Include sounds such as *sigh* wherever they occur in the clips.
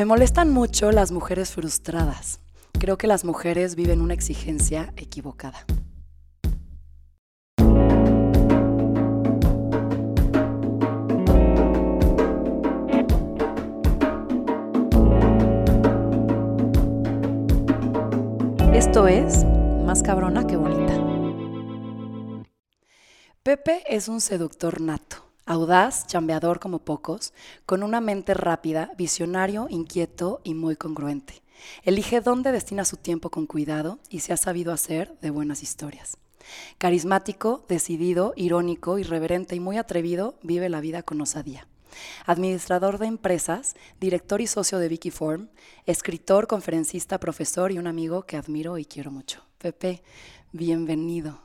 Me molestan mucho las mujeres frustradas. Creo que las mujeres viven una exigencia equivocada. Esto es Más cabrona que bonita. Pepe es un seductor nato, audaz, chambeador como pocos, con una mente rápida, visionario, inquieto y muy congruente. Elige dónde destina su tiempo con cuidado y se ha sabido hacer de buenas historias. Carismático, decidido, irónico, irreverente y muy atrevido, vive la vida con osadía. Administrador de empresas, director y socio de Vicky Form, escritor, conferencista, profesor y un amigo que admiro y quiero mucho. Pepe, bienvenido.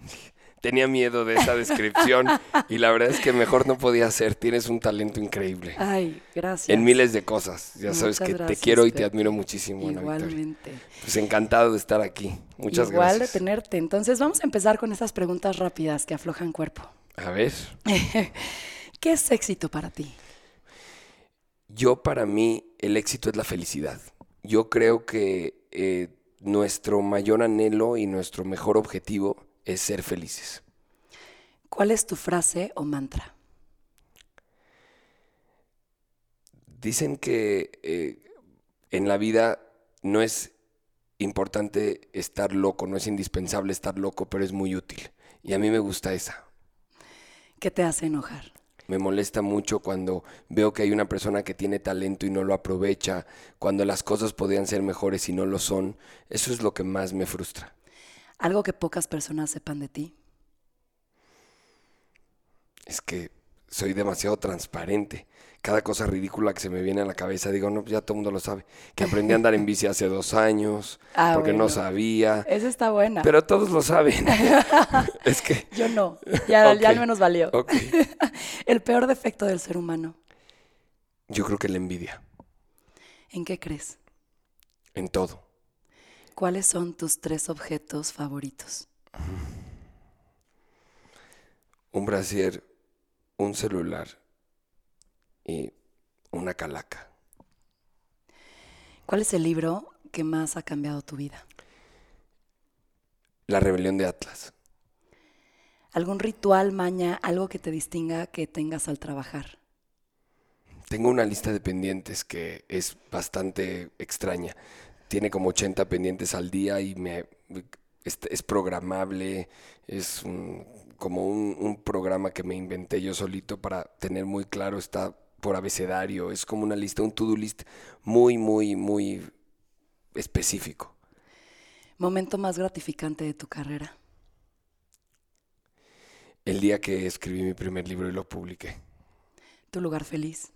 *laughs* Tenía miedo de esa descripción *laughs* y la verdad es que mejor no podía ser. Tienes un talento increíble. Ay, gracias. En miles de cosas. Ya sabes que te quiero y te admiro muchísimo, Ana. Igualmente. Pues encantado de estar aquí. Muchas Igual gracias. de tenerte. Entonces vamos a empezar con esas preguntas rápidas que aflojan cuerpo. A ver, *laughs* ¿Qué es éxito para ti? yo para mí el éxito es la felicidad. Yo creo que eh, nuestro mayor anhelo y nuestro mejor objetivo es ser felices. ¿Cuál es tu frase o mantra? Dicen que eh, en la vida no es importante estar loco, no es indispensable estar loco, pero es muy útil. Y a mí me gusta esa. ¿Qué te hace enojar? Me molesta mucho cuando veo que hay una persona que tiene talento y no lo aprovecha, cuando las cosas podrían ser mejores y no lo son. Eso es lo que más me frustra. Algo que pocas personas sepan de ti. Es que soy demasiado transparente. Cada cosa ridícula que se me viene a la cabeza, digo, no, ya todo el mundo lo sabe. Que aprendí a andar en bici hace dos años, *laughs* Ah, porque bueno. no sabía. Esa está buena. Pero todos lo saben. *laughs* es que, Yo no. Ya, ya *laughs* al menos valió. ok. El peor defecto del ser humano. Yo creo que la envidia, ¿En qué crees? en todo. ¿Cuáles son tus tres objetos favoritos? Un brasier, un celular y una calaca. ¿Cuál es el libro que más ha cambiado tu vida? La rebelión de Atlas. ¿Algún ritual, maña, algo que te distinga que tengas al trabajar? Tengo una lista de pendientes que es bastante extraña. Tiene como 80 pendientes al día y me es, es programable. Es un- como un, un programa que me inventé yo solito para tener muy claro, está por abecedario. Es como una lista, un to-do list muy, muy, muy específico. ¿Momento más gratificante de tu carrera? El día que escribí mi primer libro y lo publiqué. ¿Tu lugar feliz?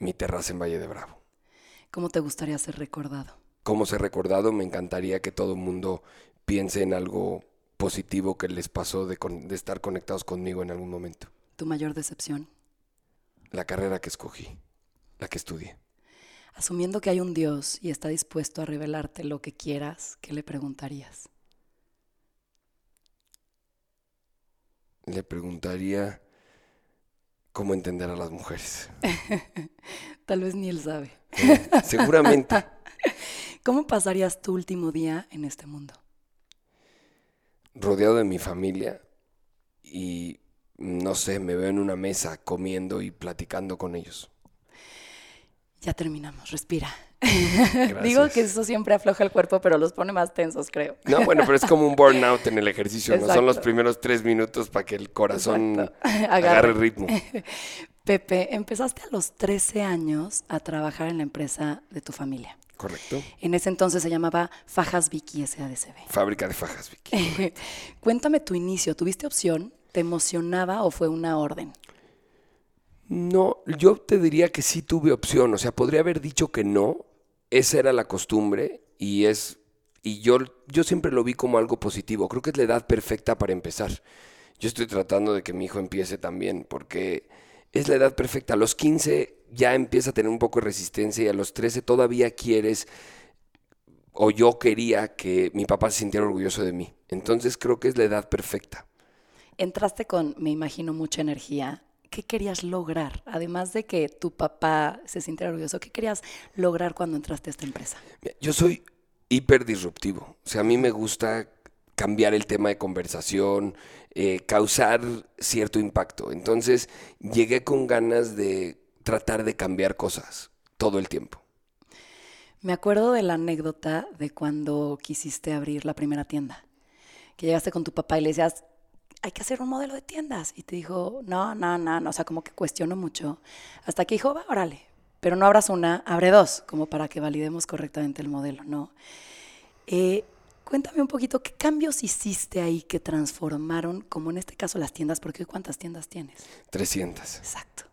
Mi terraza en Valle de Bravo. ¿Cómo te gustaría ser recordado? como ser recordado, me encantaría que todo el mundo piense en algo positivo que les pasó de, con- de estar conectados conmigo en algún momento. ¿Tu mayor decepción? La carrera que escogí, la que estudié. Asumiendo que hay un Dios y está dispuesto a revelarte lo que quieras, ¿qué le preguntarías? Le preguntaría cómo entender a las mujeres. *laughs* Tal vez ni él sabe. Eh, Seguramente *laughs* ¿Cómo pasarías tu último día en este mundo? rodeado de mi familia y no sé, me veo en una mesa comiendo y platicando con ellos. Ya terminamos, respira. *laughs* Digo que eso siempre afloja el cuerpo, pero los pone más tensos, creo. No, bueno, pero es como un burnout en el ejercicio, ¿no? Son los primeros tres minutos para que el corazón *laughs* agarre Agarre. ritmo. *laughs* Pepe, empezaste a los 13 años a trabajar en la empresa de tu familia. Correcto. En ese entonces se llamaba Fajas Vicky SADCB. Fábrica de fajas, Vicky. Cuéntame tu inicio. ¿Tuviste opción? ¿Te emocionaba o fue una orden? No, yo te diría que sí tuve opción. O sea, podría haber dicho que no. Esa era la costumbre y es. Y yo, yo siempre lo vi como algo positivo. Creo que es la edad perfecta para empezar. Yo estoy tratando de que mi hijo empiece también, porque es la edad perfecta. A los 15 ya empieza a tener un poco de resistencia y a los 13 todavía quieres o yo quería que mi papá se sintiera orgulloso de mí. Entonces creo que es la edad perfecta. Entraste con, me imagino, mucha energía. ¿Qué querías lograr? Además de que tu papá se sintiera orgulloso, ¿qué querías lograr cuando entraste a esta empresa? Yo soy hiper disruptivo. O sea, a mí me gusta cambiar el tema de conversación, eh, causar cierto impacto. Entonces llegué con ganas de tratar de cambiar cosas todo el tiempo. Me acuerdo de la anécdota de cuando quisiste abrir la primera tienda, que llegaste con tu papá y le decías, hay que hacer un modelo de tiendas. Y te dijo, no, no, no, no, o sea, como que cuestionó mucho. Hasta que dijo, va, órale, pero no abras una, abre dos, como para que validemos correctamente el modelo, ¿no? Eh, cuéntame un poquito, ¿qué cambios hiciste ahí que transformaron, como en este caso las tiendas? Porque ¿cuántas tiendas tienes? 300. Exacto.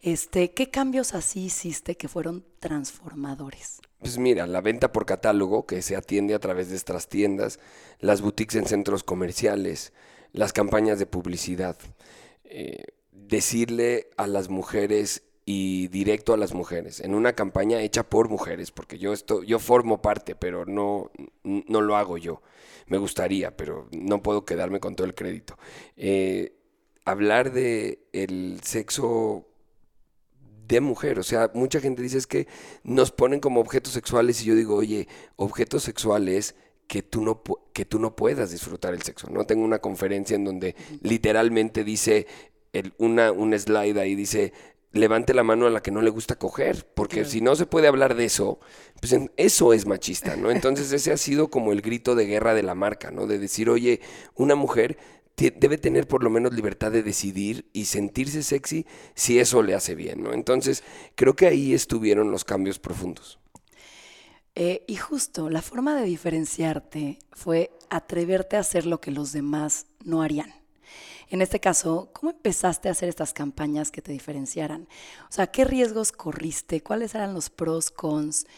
Este, ¿Qué cambios así hiciste que fueron transformadores? Pues mira, la venta por catálogo que se atiende a través de estas tiendas, las boutiques en centros comerciales, las campañas de publicidad, eh, decirle a las mujeres y directo a las mujeres, en una campaña hecha por mujeres, porque yo, esto, yo formo parte, pero no, no lo hago yo. Me gustaría, pero no puedo quedarme con todo el crédito. Eh, hablar de el sexo de mujer. O sea, mucha gente dice es que nos ponen como objetos sexuales y yo digo, oye, objetos sexuales que tú no, que tú no puedas disfrutar el sexo. ¿no? Tengo una conferencia en donde literalmente dice el, una, un slide ahí, dice, levante la mano a la que no le gusta coger, porque si no se puede hablar de eso, pues eso es machista, ¿no? *laughs* Entonces ese ha sido como el grito de guerra de la marca, ¿no? De decir, oye, una mujer debe tener por lo menos libertad de decidir y sentirse sexy si eso le hace bien, ¿no? Entonces, creo que ahí estuvieron los cambios profundos. Eh, y justo la forma de diferenciarte fue atreverte a hacer lo que los demás no harían. En este caso, ¿cómo empezaste a hacer estas campañas que te diferenciaran? O sea, ¿qué riesgos corriste? ¿Cuáles eran los pros, cons?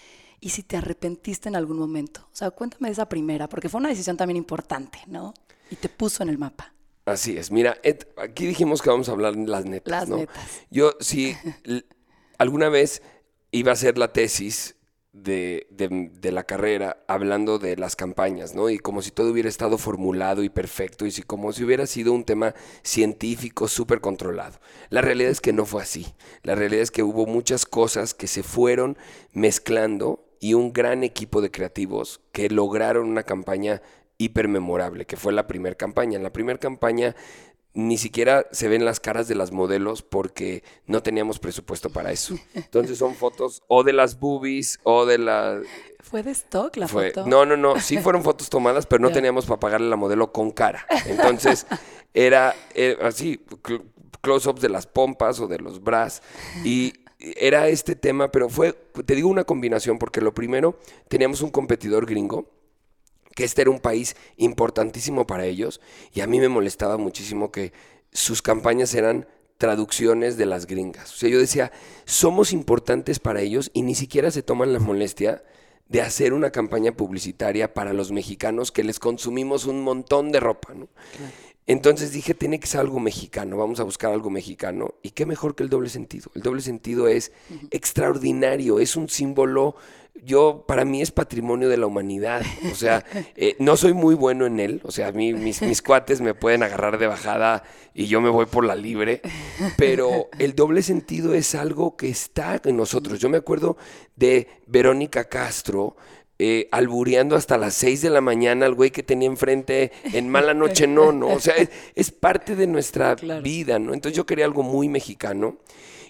Y si te arrepentiste en algún momento. O sea, cuéntame de esa primera, porque fue una decisión también importante, ¿no? Y te puso en el mapa. Así es. Mira, aquí dijimos que vamos a hablar las netas. Las ¿no? netas. Yo, si alguna vez iba a hacer la tesis de, de, la carrera hablando de las campañas, ¿no? Y como si todo hubiera estado formulado y perfecto y si como si hubiera sido un tema científico súper controlado. La realidad es que no fue así. La realidad es que hubo muchas cosas que se fueron mezclando y un gran equipo de creativos que lograron una campaña hipermemorable, que fue la primera campaña. En la primera campaña ni siquiera se ven las caras de las modelos porque no teníamos presupuesto para eso. Entonces son fotos o de las boobies o de la... ¿Fue de stock la foto? No, no, no. Sí fueron fotos tomadas, pero no teníamos para pagarle a la modelo con cara. Entonces era, era así, close-ups de las pompas o de los bras. Y era este tema, pero fue, te digo una combinación, porque lo primero, teníamos un competidor gringo que este era un país importantísimo para ellos y a mí me molestaba muchísimo que sus campañas eran traducciones de las gringas. O sea, yo decía, somos importantes para ellos y ni siquiera se toman la molestia de hacer una campaña publicitaria para los mexicanos que les consumimos un montón de ropa, ¿no? Entonces dije, tiene que ser algo mexicano, vamos a buscar algo mexicano. Y qué mejor que el doble sentido. El doble sentido es extraordinario, es un símbolo yo, para mí es patrimonio de la humanidad. O sea, *laughs* eh, no soy muy bueno en él. O sea, a mí, mis, mis cuates me pueden agarrar de bajada y yo me voy por la libre. Pero el doble sentido es algo que está en nosotros. Yo me acuerdo de Verónica Castro. Eh, albureando hasta las 6 de la mañana al güey que tenía enfrente en mala noche, no, no. O sea, es, parte de nuestra *laughs* vida, ¿no? Entonces yo quería algo muy mexicano.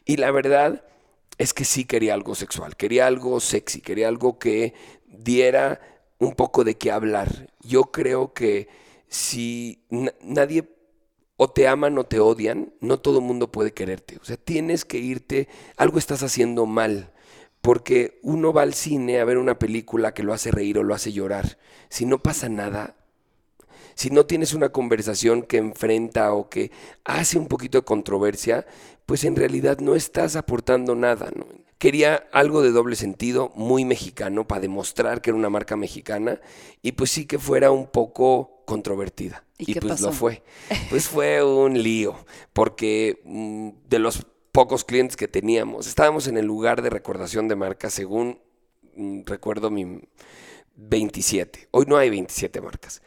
Y la verdad, es que sí quería algo sexual, quería algo sexy, quería algo que diera un poco de qué hablar. Yo creo que si nadie o te aman o te odian, no todo el mundo puede quererte. O sea, tienes que irte, algo estás haciendo mal. Porque uno va al cine a ver una película que lo hace reír o lo hace llorar. Si no pasa nada, si no tienes una conversación que enfrenta o que hace un poquito de controversia, pues en realidad no estás aportando nada. Quería algo de doble sentido, muy mexicano, para demostrar que era una marca mexicana y pues sí que fuera un poco controvertida. Y, pues lo fue. Pues fue un lío, porque mm, de los pocos clientes que teníamos, estábamos en el lugar de recordación de marca, según mm, recuerdo mi 27. Hoy no hay 27 marcas.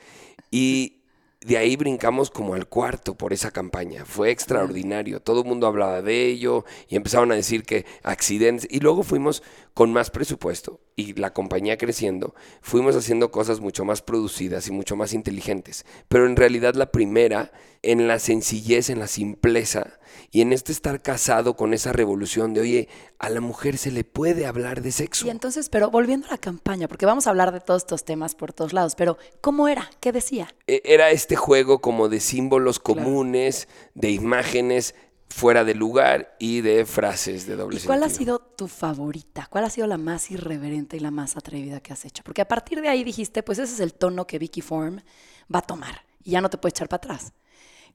Y de ahí brincamos como al cuarto por esa campaña. Fue extraordinario. Todo el mundo hablaba de ello y empezaron a decir que accidentes. Y luego fuimos con más presupuesto y la compañía creciendo, fuimos haciendo cosas mucho más producidas y mucho más inteligentes. Pero en realidad la primera, en la sencillez, en la simpleza y en este estar casado con esa revolución de, oye, a la mujer se le puede hablar de sexo. Y entonces, pero volviendo a la campaña, porque vamos a hablar de todos estos temas por todos lados, pero ¿cómo era? ¿Qué decía? E, era este juego como de símbolos comunes, de imágenes fuera de lugar y de frases de doble ¿Y ¿Cuál ha sido tu favorita? ¿Cuál ha sido la más irreverente y la más atrevida que has hecho? Porque a partir de ahí dijiste, pues ese es el tono que Vicky Form va a tomar y ya no te puede echar para atrás.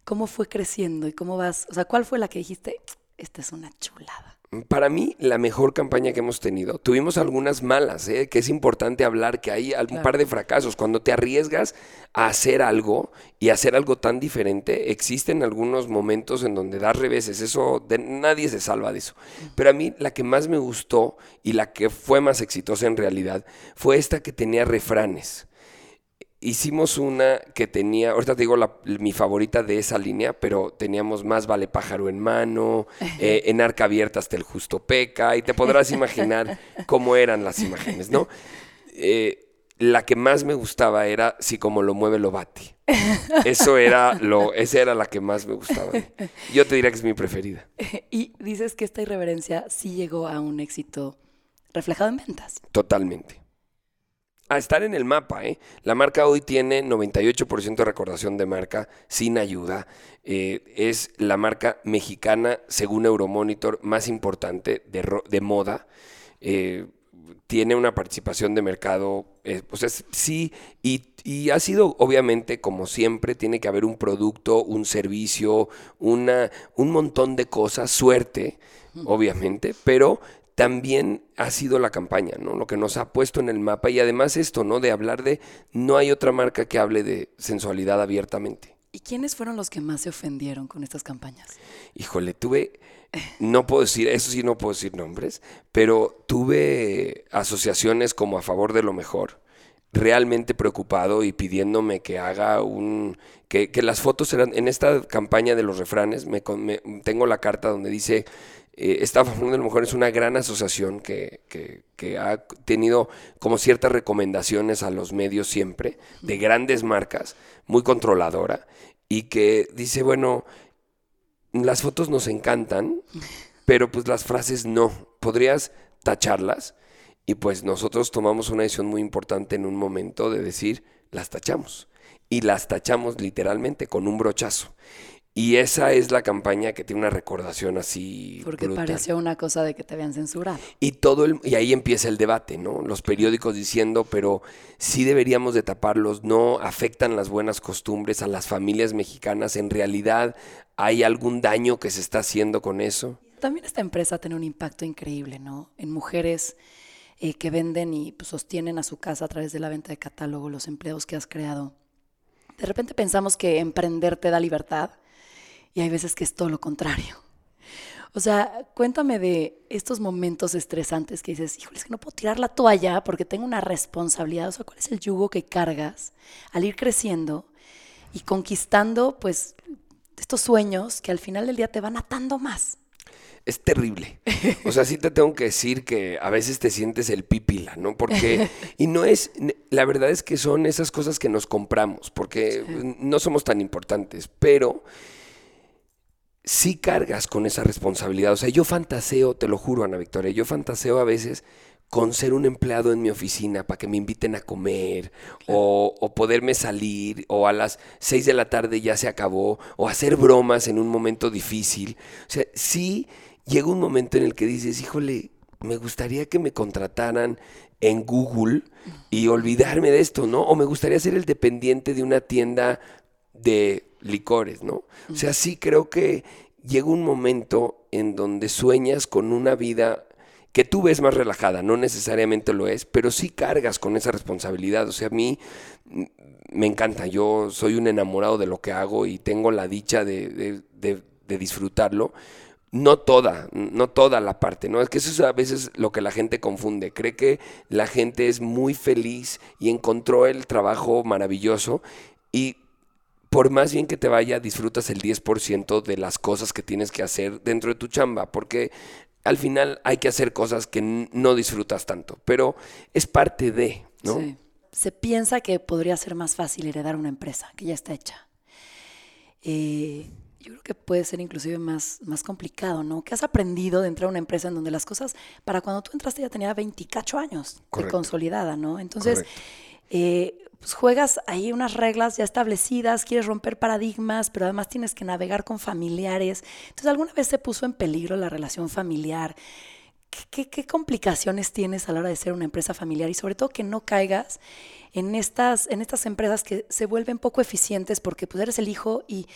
¿Cómo fue creciendo y cómo vas? O sea, ¿cuál fue la que dijiste, esta es una chulada? Para mí, la mejor campaña que hemos tenido. Tuvimos algunas malas, ¿eh? que es importante hablar que hay un par de fracasos. Cuando te arriesgas a hacer algo y hacer algo tan diferente, existen algunos momentos en donde das reveses. Eso, de, nadie se salva de eso. Pero a mí, la que más me gustó y la que fue más exitosa en realidad fue esta que tenía refranes hicimos una que tenía, ahorita te digo mi favorita de esa línea, pero teníamos más vale pájaro en mano, eh, en arca abierta hasta el justo peca, y te podrás imaginar *laughs* cómo eran las imágenes, ¿no? Eh, la que más me gustaba era si como lo mueve lo bate. Eso era lo, esa era la que más me gustaba. Yo te diría que es mi preferida. Y dices que esta irreverencia sí llegó a un éxito reflejado en ventas. Totalmente a estar en el mapa. ¿eh? La marca hoy tiene 98% de recordación de marca sin ayuda. Eh, es la marca mexicana, según Euromonitor, más importante de, de moda. Eh, tiene una participación de mercado, pues sí, y, y, ha sido, obviamente, como siempre, tiene que haber un producto, un servicio, una, un montón de cosas, suerte, obviamente, pero también ha sido la campaña, ¿no? Lo que nos ha puesto en el mapa y además esto, ¿no? De hablar de no hay otra marca que hable de sensualidad abiertamente. ¿Y quiénes fueron los que más se ofendieron con estas campañas? Híjole, tuve, no puedo decir, eso sí no puedo decir nombres, pero tuve asociaciones como a favor de lo mejor, realmente preocupado y pidiéndome que haga un, que, las fotos eran, en esta campaña de los refranes, me, tengo la carta donde dice eh, esta Fundación de la Mujer es una gran asociación que, ha tenido como ciertas recomendaciones a los medios siempre, de grandes marcas, muy controladora, y que dice, bueno, las fotos nos encantan, pero pues las frases no. ¿Podrías tacharlas? Y pues nosotros tomamos una decisión muy importante en un momento de decir, las tachamos. Y las tachamos literalmente con un brochazo. Y esa es la campaña que tiene una recordación así. Porque pareció una cosa de que te habían censurado. Y todo el, y ahí empieza el debate, ¿no? Los periódicos diciendo, pero sí deberíamos de taparlos, no afectan las buenas costumbres a las familias mexicanas. En realidad, ¿hay algún daño que se está haciendo con eso? También esta empresa tiene un impacto increíble, ¿no? En mujeres eh, que venden y pues, sostienen a su casa a través de la venta de catálogo, los empleos que has creado. De repente pensamos que emprender te da libertad y hay veces que es todo lo contrario. O sea, cuéntame de estos momentos estresantes que dices, híjole, es que no puedo tirar la toalla porque tengo una responsabilidad. O sea, ¿cuál es el yugo que cargas al ir creciendo y conquistando, pues, estos sueños que al final del día te van atando más? Es terrible. O sea, sí te tengo que decir que a veces te sientes el pípila, ¿no? Porque, y no es, la verdad es que son esas cosas que nos compramos, porque no somos tan importantes, pero sí cargas con esa responsabilidad. O sea, yo fantaseo, te lo juro, Ana Victoria, yo fantaseo a veces con ser un empleado en mi oficina para que me inviten a comer o, poderme salir o a las seis de la tarde ya se acabó o hacer bromas en un momento difícil. O sea, sí llega un momento en el que dices, híjole, me gustaría que me contrataran en Google y olvidarme de esto, ¿no? O me gustaría ser el dependiente de una tienda de licores, ¿no? O sea, sí creo que llega un momento en donde sueñas con una vida que tú ves más relajada, no necesariamente lo es, pero sí cargas con esa responsabilidad. O sea, a mí me encanta, yo soy un enamorado de lo que hago y tengo la dicha de, disfrutarlo. No toda, no toda la parte, ¿no? Es que eso es a veces lo que la gente confunde. Cree que la gente es muy feliz y encontró el trabajo maravilloso y por más bien que te vaya, disfrutas el 10% de las cosas que tienes que hacer dentro de tu chamba, porque al final hay que hacer cosas que no disfrutas tanto, pero es parte de, ¿no? Sí. Se piensa que podría ser más fácil heredar una empresa que ya está hecha. Eh, yo creo que puede ser inclusive más, más complicado, ¿no? ¿Qué has aprendido de entrar a una empresa en donde las cosas, para cuando tú entraste ya tenía 28 años de consolidada, ¿no? Entonces, eh, pues juegas ahí unas reglas ya establecidas, quieres romper paradigmas, pero además tienes que navegar con familiares. Entonces, ¿alguna vez se puso en peligro la relación familiar? ¿Qué, qué, complicaciones tienes a la hora de ser una empresa familiar? Y sobre todo que no caigas en estas, en estas empresas que se vuelven poco eficientes porque pues eres el hijo y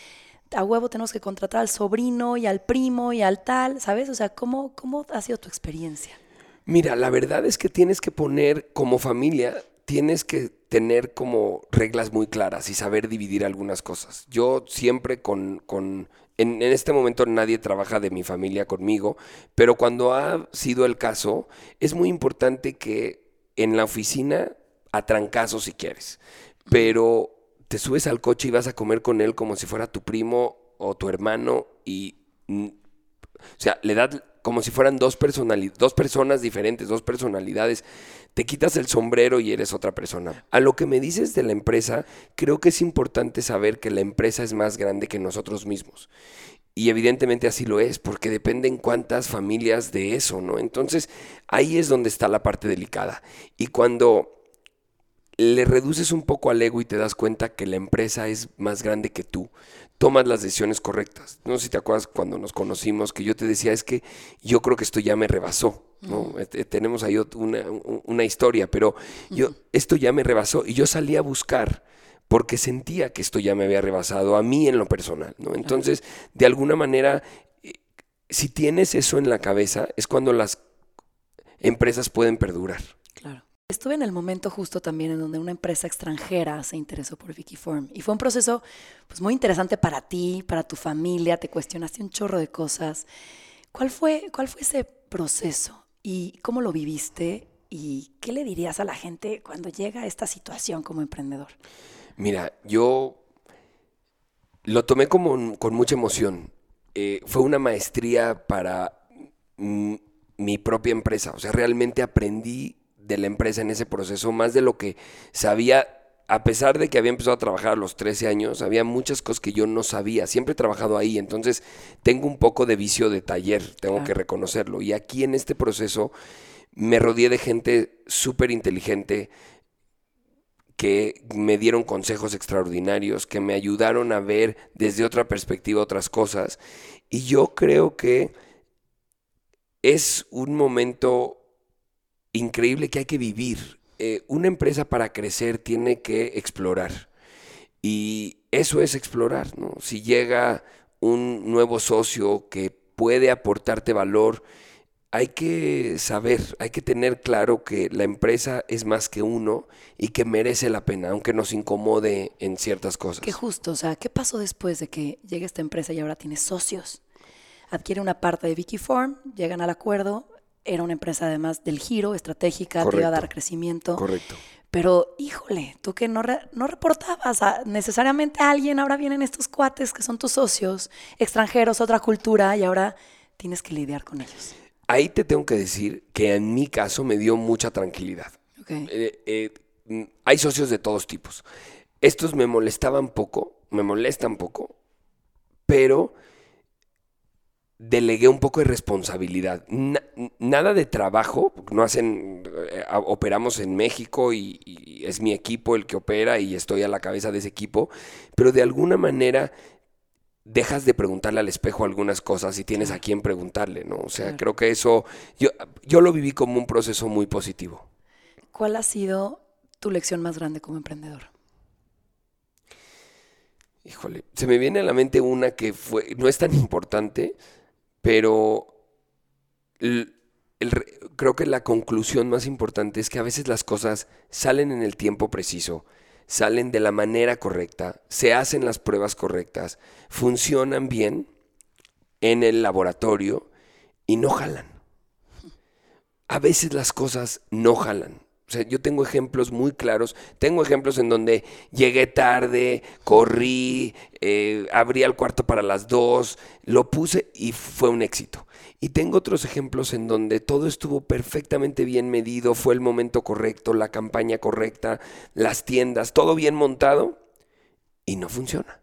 a huevo tenemos que contratar al sobrino y al primo y al tal, ¿sabes? O sea, ¿cómo, cómo ha sido tu experiencia? Mira, la verdad es que tienes que poner como familia, tienes que tener como reglas muy claras y saber dividir algunas cosas. Yo siempre con, con en, en, este momento nadie trabaja de mi familia conmigo, pero cuando ha sido el caso, es muy importante que en la oficina, a trancazo si quieres, pero te subes al coche y vas a comer con él como si fuera tu primo o tu hermano y, mm, o sea, le das como si fueran dos, dos personas diferentes, dos personalidades. Te quitas el sombrero y eres otra persona. A lo que me dices de la empresa, creo que es importante saber que la empresa es más grande que nosotros mismos. Y evidentemente así lo es, porque dependen cuántas familias de eso, ¿no? Entonces, ahí es donde está la parte delicada. Y cuando le reduces un poco al ego y te das cuenta que la empresa es más grande que tú, tomas las decisiones correctas. No sé si te acuerdas cuando nos conocimos que yo te decía, es que yo creo que esto ya me rebasó. ¿no? Este, tenemos ahí una, historia, pero yo, esto ya me rebasó y yo salí a buscar porque sentía que esto ya me había rebasado a mí en lo personal. ¿no? Entonces, de alguna manera, eh, si tienes eso en la cabeza, es cuando las empresas pueden perdurar. Claro. Estuve en el momento justo también en donde una empresa extranjera se interesó por Wikiform y fue un proceso pues, muy interesante para ti, para tu familia, te cuestionaste un chorro de cosas. ¿Cuál fue, cuál fue ese proceso y cómo lo viviste y qué le dirías a la gente cuando llega a esta situación como emprendedor? Mira, yo lo tomé como con mucha emoción. Eh, fue una maestría para mi propia empresa, o sea, realmente aprendí de la empresa en ese proceso, más de lo que sabía, a pesar de que había empezado a trabajar a los 13 años, había muchas cosas que yo no sabía, siempre he trabajado ahí, entonces tengo un poco de vicio de taller, tengo que reconocerlo. Y aquí en este proceso me rodeé de gente súper inteligente, que me dieron consejos extraordinarios, que me ayudaron a ver desde otra perspectiva otras cosas. Y yo creo que es un momento increíble que hay que vivir. Eh, una empresa para crecer tiene que explorar. Y eso es explorar. Si llega un nuevo socio que puede aportarte valor, hay que saber, hay que tener claro que la empresa es más que uno y que merece la pena, aunque nos incomode en ciertas cosas. Qué justo, o sea, ¿qué pasó después de que llegue esta empresa y ahora tiene socios? Adquiere una parte de Vicky Form, llegan al acuerdo, era una empresa además del giro, estratégica, que iba a dar crecimiento. Correcto. Pero, híjole, tú que no, no reportabas necesariamente a alguien, ahora vienen estos cuates que son tus socios, extranjeros, otra cultura, y ahora tienes que lidiar con ellos. Ahí te tengo que decir que en mi caso me dio mucha tranquilidad. Eh, eh, mm, hay socios de todos tipos. Estos me molestaban poco, me molestan poco, pero delegué un poco de responsabilidad. nada de trabajo, no hacen, eh, operamos en México y, es mi equipo el que opera y estoy a la cabeza de ese equipo, pero de alguna manera dejas de preguntarle al espejo algunas cosas y tienes a quién preguntarle, ¿no? O sea, creo que eso, yo, yo lo viví como un proceso muy positivo. ¿Cuál ha sido tu lección más grande como emprendedor? Híjole, se me viene a la mente una que fue, no es tan importante, pero creo que la conclusión más importante es que a veces las cosas salen en el tiempo preciso, salen de la manera correcta, se hacen las pruebas correctas, funcionan bien en el laboratorio y no jalan. A veces las cosas no jalan. Sea, yo tengo ejemplos muy claros. Tengo ejemplos en donde llegué tarde, corrí, eh, abrí el cuarto para las dos, lo puse y fue un éxito. Y tengo otros ejemplos en donde todo estuvo perfectamente bien medido, fue el momento correcto, la campaña correcta, las tiendas, todo bien montado y no funciona.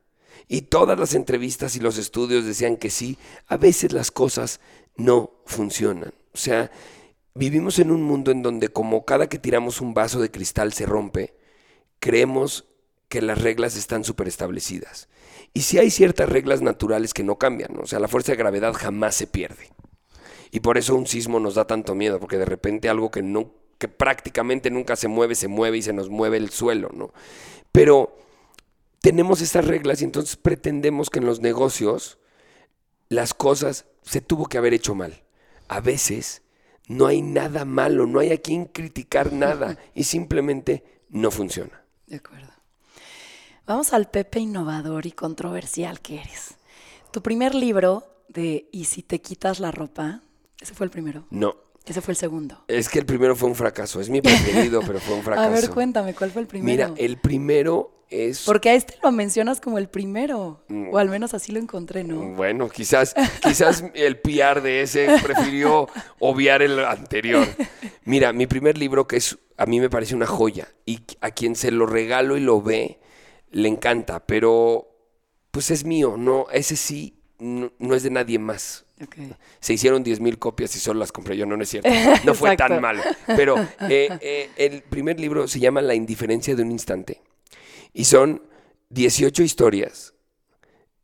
Y todas las entrevistas y los estudios decían que sí, a veces las cosas no funcionan. O sea, vivimos en un mundo en donde como cada que tiramos un vaso de cristal se rompe, creemos que las reglas están súper establecidas. Y si hay ciertas reglas naturales que no cambian, o sea, la fuerza de gravedad jamás se pierde. Y por eso un sismo nos da tanto miedo, porque de repente algo que que prácticamente nunca se mueve, se mueve y se nos mueve el suelo, ¿no? Pero tenemos estas reglas y entonces pretendemos que en los negocios las cosas se tuvo que haber hecho mal. A veces no hay nada malo, no hay a quien criticar nada y simplemente no funciona. De acuerdo. Vamos al Pepe innovador y controversial que eres. Tu primer libro de ¿Y si te quitas la ropa? Ese fue el primero. No. Ese fue el segundo. Es que el primero fue un fracaso. Es mi preferido, pero fue un fracaso. *laughs* A ver, cuéntame, ¿cuál fue el primero? Mira, el primero es... Porque a este lo mencionas como el primero. O al menos así lo encontré, ¿no? Bueno, quizás, *laughs* quizás el PR de ese prefirió *laughs* obviar el anterior. Mira, mi primer libro, que es a mí me parece una joya, y a quien se lo regalo y lo ve, le encanta, pero pues es mío, no, ese sí no, es de nadie más. Se hicieron 10 mil copias y solo las compré yo, no, no es cierto. *laughs* No fue tan malo. Pero eh, eh, el primer libro se llama La indiferencia de un instante. Y son 18 historias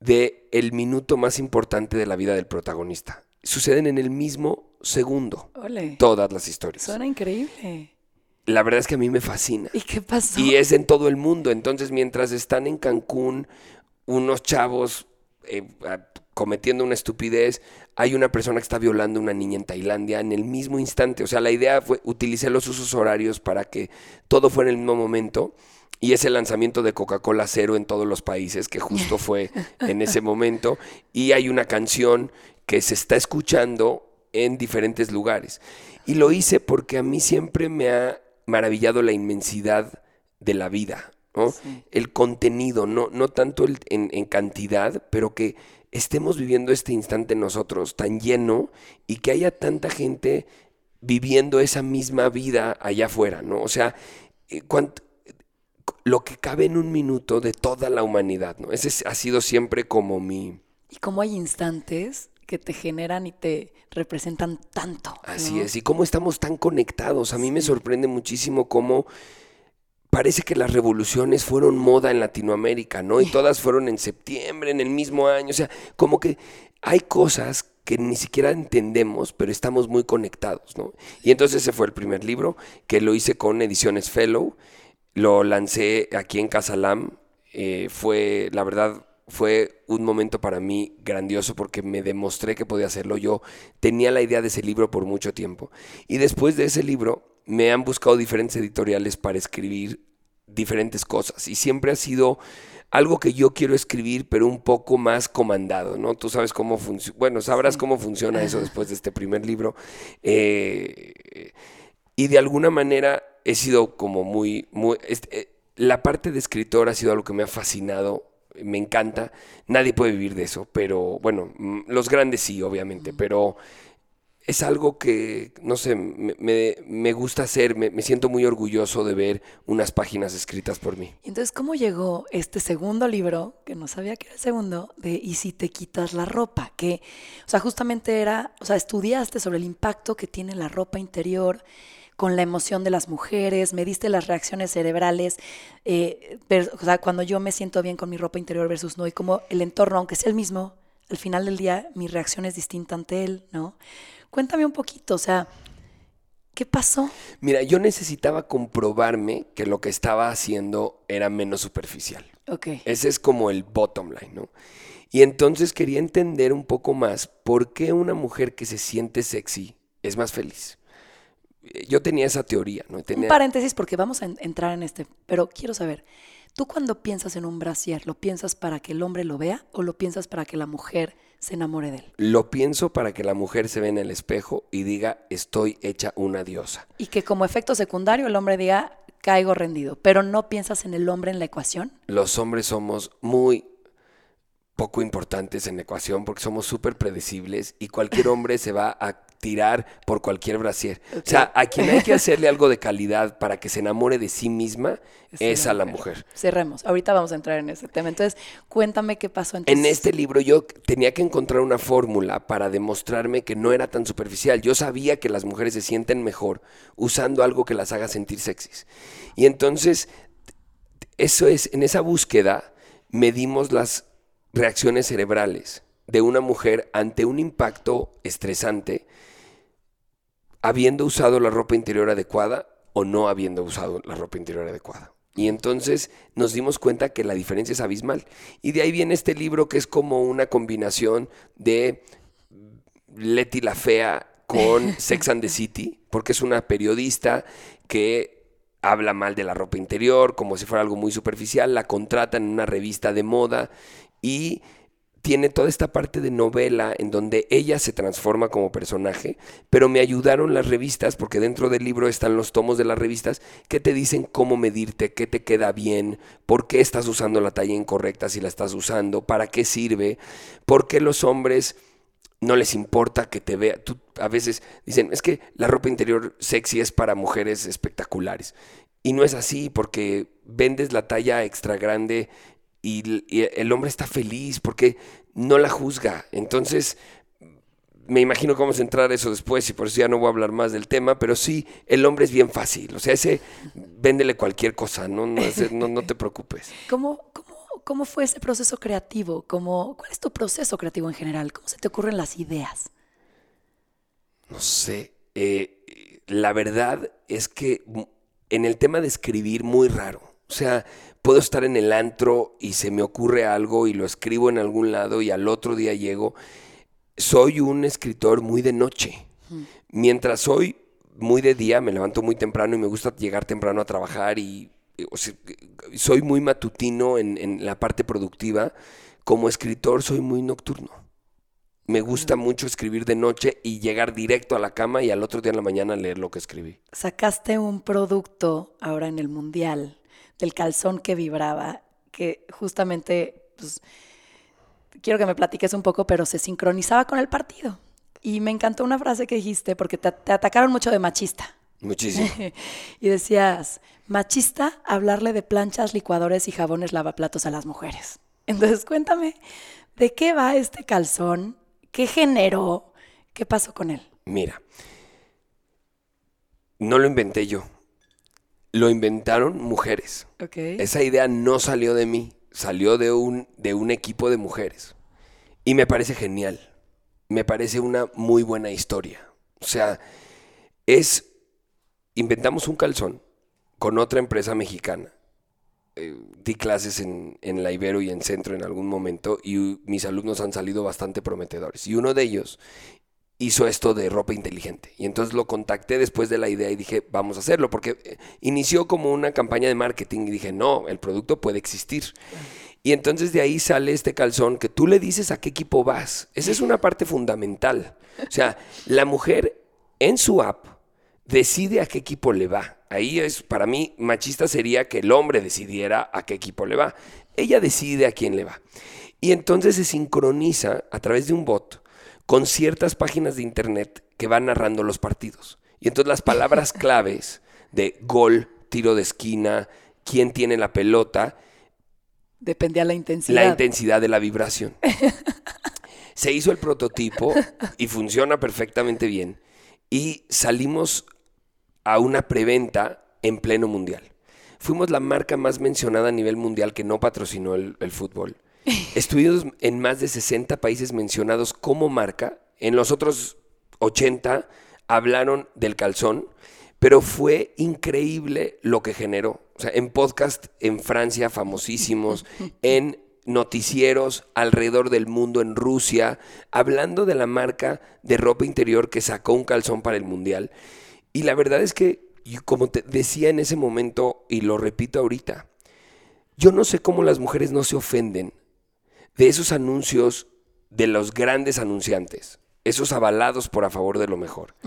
de el minuto más importante de la vida del protagonista. Suceden en el mismo segundo. Todas las historias. Suena increíble. La verdad es que a mí me fascina. ¿Y qué pasó? Y es en todo el mundo. Entonces, mientras están en Cancún, unos chavos eh, cometiendo una estupidez, hay una persona que está violando a una niña en Tailandia en el mismo instante. O sea, la idea fue utilicé los usos horarios para que todo fuera en el mismo momento y ese lanzamiento de Coca-Cola cero en todos los países, que justo *laughs* fue en ese momento, y hay una canción que se está escuchando en diferentes lugares. Y lo hice porque a mí siempre me ha maravillado la inmensidad de la vida, El contenido, no, no tanto el, en, en cantidad, pero que estemos viviendo este instante nosotros tan lleno y que haya tanta gente viviendo esa misma vida allá afuera, ¿no? O sea, eh, ¿cuánto, lo que cabe en un minuto de toda la humanidad, ¿no? Ese ha sido siempre como mi... Y cómo hay instantes que te generan y te representan tanto. Así es, y cómo estamos tan conectados. A mí me sorprende muchísimo cómo parece que las revoluciones fueron moda en Latinoamérica, ¿no? Y todas fueron en septiembre, en el mismo año. O sea, como que hay cosas que ni siquiera entendemos, pero estamos muy conectados, ¿no? Y entonces ese fue el primer libro que lo hice con Ediciones Fellow lo lancé aquí en Casalam. Eh, fue, la verdad, fue un momento para mí grandioso porque me demostré que podía hacerlo. Yo tenía la idea de ese libro por mucho tiempo. Y después de ese libro me han buscado diferentes editoriales para escribir diferentes cosas. Y siempre ha sido algo que yo quiero escribir, pero un poco más comandado, ¿no? Tú sabes cómo funciona, bueno, sabrás cómo funciona eso después de este primer libro. Eh, y de alguna manera he sido como muy, muy, eh, la parte de escritor ha sido algo que me ha fascinado, me encanta, nadie puede vivir de eso, pero bueno, mm, los grandes sí, obviamente, pero es algo que, no sé, me, gusta hacer, me, siento muy orgulloso de ver unas páginas escritas por mí. Entonces, ¿cómo llegó este segundo libro, que no sabía que era el segundo, de ¿Y si te quitas la ropa? Que, o sea, justamente era, o sea, estudiaste sobre el impacto que tiene la ropa interior con la emoción de las mujeres, me diste las reacciones cerebrales, eh, o sea, cuando yo me siento bien con mi ropa interior versus no, y como el entorno, aunque sea el mismo, al final del día mi reacción es distinta ante él, ¿no? Cuéntame un poquito, o sea, ¿qué pasó? Mira, yo necesitaba comprobarme que lo que estaba haciendo era menos superficial. Ok. Ese es como el bottom line, ¿no? Y entonces quería entender un poco más por qué una mujer que se siente sexy es más feliz yo tenía esa teoría, ¿no? Un paréntesis porque vamos a entrar en este, pero quiero saber, ¿Tú cuando piensas en un brasier, lo piensas para que el hombre lo vea o lo piensas para que la mujer se enamore de él? Lo pienso para que la mujer se vea en el espejo y diga, estoy hecha una diosa. Y que como efecto secundario el hombre diga, caigo rendido. Pero no piensas en el hombre en la ecuación. Los hombres somos muy poco importantes en la ecuación porque somos súper predecibles y cualquier hombre se va a tirar por cualquier brasier. O sea, a quien hay que hacerle algo de calidad para que se enamore de sí misma es, a la mujer. Cerremos. Ahorita vamos a entrar en ese tema. Entonces, cuéntame qué pasó entonces. En este libro yo tenía que encontrar una fórmula para demostrarme que no era tan superficial. Yo sabía que las mujeres se sienten mejor usando algo que las haga sentir sexys. Y entonces, eso es, en esa búsqueda medimos las reacciones cerebrales de una mujer ante un impacto estresante, habiendo usado la ropa interior adecuada o no habiendo usado la ropa interior adecuada. Y entonces nos dimos cuenta que la diferencia es abismal. Y de ahí viene este libro que es como una combinación de Letty la Fea con *laughs* Sex and the City, porque es una periodista que habla mal de la ropa interior, como si fuera algo muy superficial, la contratan en una revista de moda y tiene toda esta parte de novela en donde ella se transforma como personaje, pero me ayudaron las revistas, porque dentro del libro están los tomos de las revistas que te dicen cómo medirte, qué te queda bien, por qué estás usando la talla incorrecta si la estás usando, para qué sirve, por qué los hombres no les importa que te vea. Tú, a veces dicen, es que la ropa interior sexy es para mujeres espectaculares. Y no es así, porque vendes la talla extra grande y, el hombre está feliz porque no la juzga. Entonces, me imagino cómo vamos a entrar eso después y por eso ya no voy a hablar más del tema, pero sí, el hombre es bien fácil. O sea, ese, véndele cualquier cosa, no, no, no, te preocupes. *laughs* ¿Cómo, cómo, cómo fue ese proceso creativo? ¿Cómo, ¿Cuál es tu proceso creativo en general? ¿Cómo se te ocurren las ideas? No sé. Eh, la verdad es que en el tema de escribir, muy raro. O sea, puedo estar en el antro y se me ocurre algo y lo escribo en algún lado y al otro día llego. Soy un escritor muy de noche. Mientras soy muy de día, me levanto muy temprano y me gusta llegar temprano a trabajar y soy muy matutino en, en, la parte productiva. Como escritor soy muy nocturno. Me gusta mucho escribir de noche y llegar directo a la cama y al otro día en la mañana leer lo que escribí. Sacaste un producto ahora en el Mundial del calzón que vibraba, que justamente, pues, quiero que me platiques un poco, pero se sincronizaba con el partido. Y me encantó una frase que dijiste, porque te, atacaron mucho de machista. Muchísimo. *laughs* y decías, machista, hablarle de planchas, licuadores y jabones lavaplatos a las mujeres. Entonces, cuéntame, ¿de qué va este calzón? ¿Qué generó? ¿Qué pasó con él? Mira, no lo inventé yo lo inventaron mujeres. Esa idea no salió de mí, salió de un, de un equipo de mujeres. Y me parece genial. Me parece una muy buena historia. O sea, es. Inventamos un calzón con otra empresa mexicana. Eh, di clases en, en, la Ibero y en Centro en algún momento y mis alumnos han salido bastante prometedores. Y uno de ellos hizo esto de ropa inteligente. Y entonces lo contacté después de la idea y dije, vamos a hacerlo, porque eh, inició como una campaña de marketing y dije, no, el producto puede existir. Y entonces de ahí sale este calzón que tú le dices a qué equipo vas. Esa es una parte fundamental. O sea, la mujer en su app decide a qué equipo le va. Ahí es, para mí, machista sería que el hombre decidiera a qué equipo le va. Ella decide a quién le va. Y entonces se sincroniza a través de un bot con ciertas páginas de internet que van narrando los partidos. Y entonces las palabras *laughs* claves de gol, tiro de esquina, quién tiene la pelota. Dependía la intensidad. La intensidad de la vibración. *laughs* Se hizo el prototipo y funciona perfectamente bien. Y salimos a una preventa en pleno mundial. Fuimos la marca más mencionada a nivel mundial que no patrocinó el, el fútbol. *laughs* Estuvimos en más de 60 países mencionados como marca. En los otros 80 hablaron del calzón, pero fue increíble lo que generó. O sea, en podcast en Francia, famosísimos, *laughs* en noticieros alrededor del mundo, en Rusia, hablando de la marca de ropa interior que sacó un calzón para el Mundial. Y la verdad es que, como te decía en ese momento, y lo repito ahorita, Yo no sé cómo las mujeres no se ofenden de esos anuncios de los grandes anunciantes, esos avalados por a favor de lo mejor. *laughs*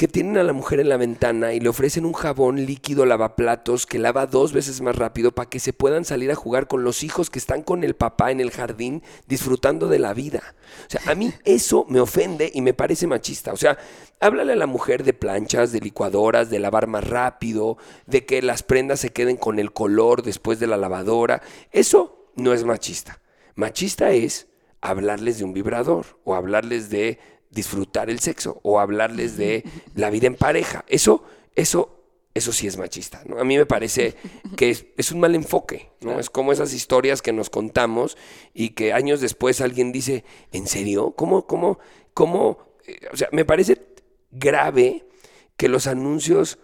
que tienen a la mujer en la ventana y le ofrecen un jabón líquido lavaplatos que lava dos veces más rápido para que se puedan salir a jugar con los hijos que están con el papá en el jardín disfrutando de la vida. O sea, a mí eso me ofende y me parece machista. O sea, háblale a la mujer de planchas, de licuadoras, de lavar más rápido, de que las prendas se queden con el color después de la lavadora. Eso no es machista. Machista es hablarles de un vibrador o hablarles de disfrutar el sexo o hablarles de la vida en pareja. Eso, eso, eso sí es machista. ¿no? A mí me parece que es, un mal enfoque. ¿no? Es como esas historias que nos contamos y que años después alguien dice, ¿en serio? ¿Cómo, cómo, cómo? O sea, me parece grave que los anuncios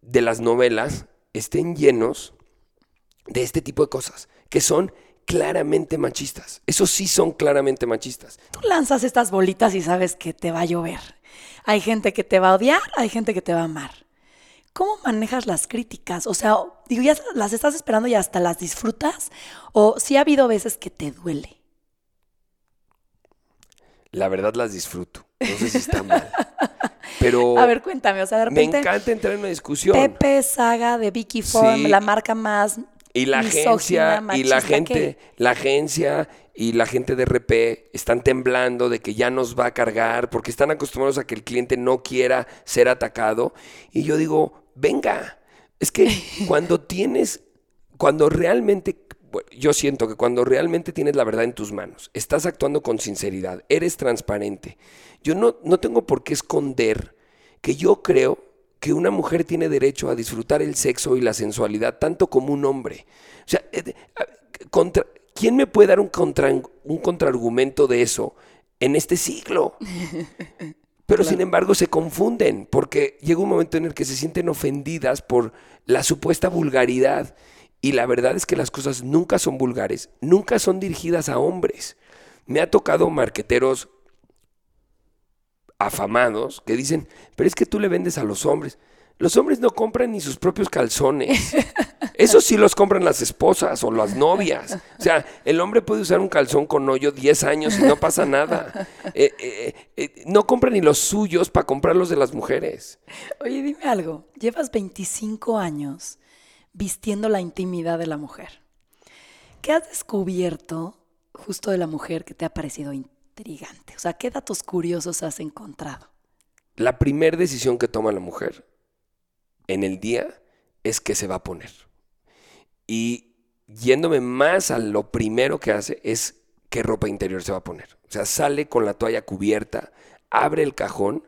de las novelas estén llenos de este tipo de cosas, que son claramente machistas. Esos sí son claramente machistas. Tú lanzas estas bolitas y sabes que te va a llover. Hay gente que te va a odiar, hay gente que te va a amar. ¿Cómo manejas las críticas? O sea, digo, ¿ya las estás esperando y hasta las disfrutas? ¿O si ha habido veces que te duele? La verdad las disfruto. No sé si está mal. *laughs* Pero a ver, cuéntame, o sea, de repente, me encanta entrar en una discusión. Pepe Saga de Vicky Form, la marca más y la agencia, y la gente, la agencia y la gente de RP están temblando de que ya nos va a cargar porque están acostumbrados a que el cliente no quiera ser atacado. Y yo digo, venga, es que *laughs* cuando tienes, cuando realmente, yo siento que cuando realmente tienes la verdad en tus manos, estás actuando con sinceridad, eres transparente. Yo no, no tengo por qué esconder que yo creo que una mujer tiene derecho a disfrutar el sexo y la sensualidad tanto como un hombre. O sea, eh, contra, ¿quién me puede dar un, contra, un contraargumento de eso en este siglo? *laughs* Pero sin embargo se confunden porque llega un momento en el que se sienten ofendidas por la supuesta vulgaridad. Y la verdad es que las cosas nunca son vulgares, nunca son dirigidas a hombres. Me ha tocado marqueteros afamados que dicen, pero es que tú le vendes a los hombres. Los hombres no compran ni sus propios calzones. *laughs* Eso sí los compran las esposas o las novias. O sea, el hombre puede usar un calzón con hoyo 10 años y no pasa nada. Eh, eh, eh, no compra ni los suyos para comprar los de las mujeres. Oye, dime algo. Llevas 25 años vistiendo la intimidad de la mujer. ¿Qué has descubierto justo de la mujer que te ha parecido intrigante? O sea, ¿qué datos curiosos has encontrado? La primera decisión que toma la mujer en el día es que se va a poner. Y yéndome más a lo primero que hace es qué ropa interior se va a poner. O sea, sale con la toalla cubierta, abre el cajón